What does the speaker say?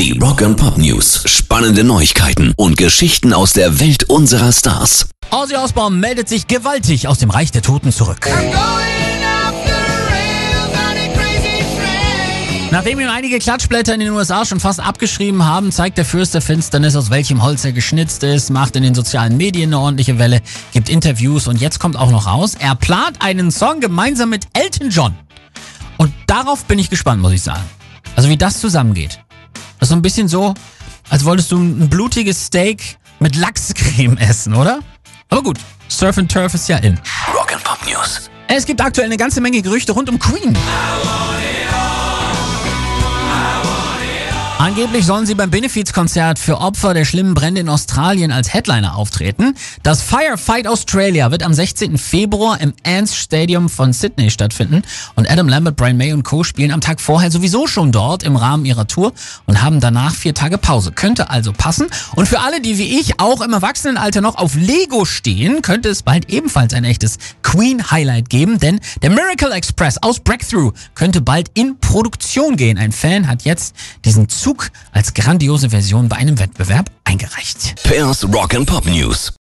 Die Rock and Pop News. Spannende Neuigkeiten und Geschichten aus der Welt unserer Stars. Ozzy Osbourne meldet sich gewaltig aus dem Reich der Toten zurück. Nachdem ihm einige Klatschblätter in den USA schon fast abgeschrieben haben, zeigt der Fürst der Finsternis, aus welchem Holz er geschnitzt ist, macht in den sozialen Medien eine ordentliche Welle, gibt Interviews und jetzt kommt auch noch raus, er plant einen Song gemeinsam mit Elton John. Und darauf bin ich gespannt, muss ich sagen. Also wie das zusammengeht. Das ist so ein bisschen so, als wolltest du ein blutiges Steak mit Lachscreme essen, oder? Aber gut, Surf and Turf ist ja in. Rock and Pop News. Es gibt aktuell eine ganze Menge Gerüchte rund um Queen. Angeblich sollen sie beim Benefizkonzert für Opfer der schlimmen Brände in Australien als Headliner auftreten. Das Firefight Australia wird am 16. Februar im Anse Stadium von Sydney stattfinden und Adam Lambert, Brian May und Co. spielen am Tag vorher sowieso schon dort im Rahmen ihrer Tour und haben danach vier Tage Pause. Könnte also passen. Und für alle, die wie ich auch im Erwachsenenalter noch auf Lego stehen, könnte es bald ebenfalls ein echtes Queen-Highlight geben, denn der Miracle Express aus Breakthrough könnte bald in Produktion gehen. Ein Fan hat jetzt diesen Zug als grandiose Version bei einem Wettbewerb eingereicht. Pairs Rock and Pop News.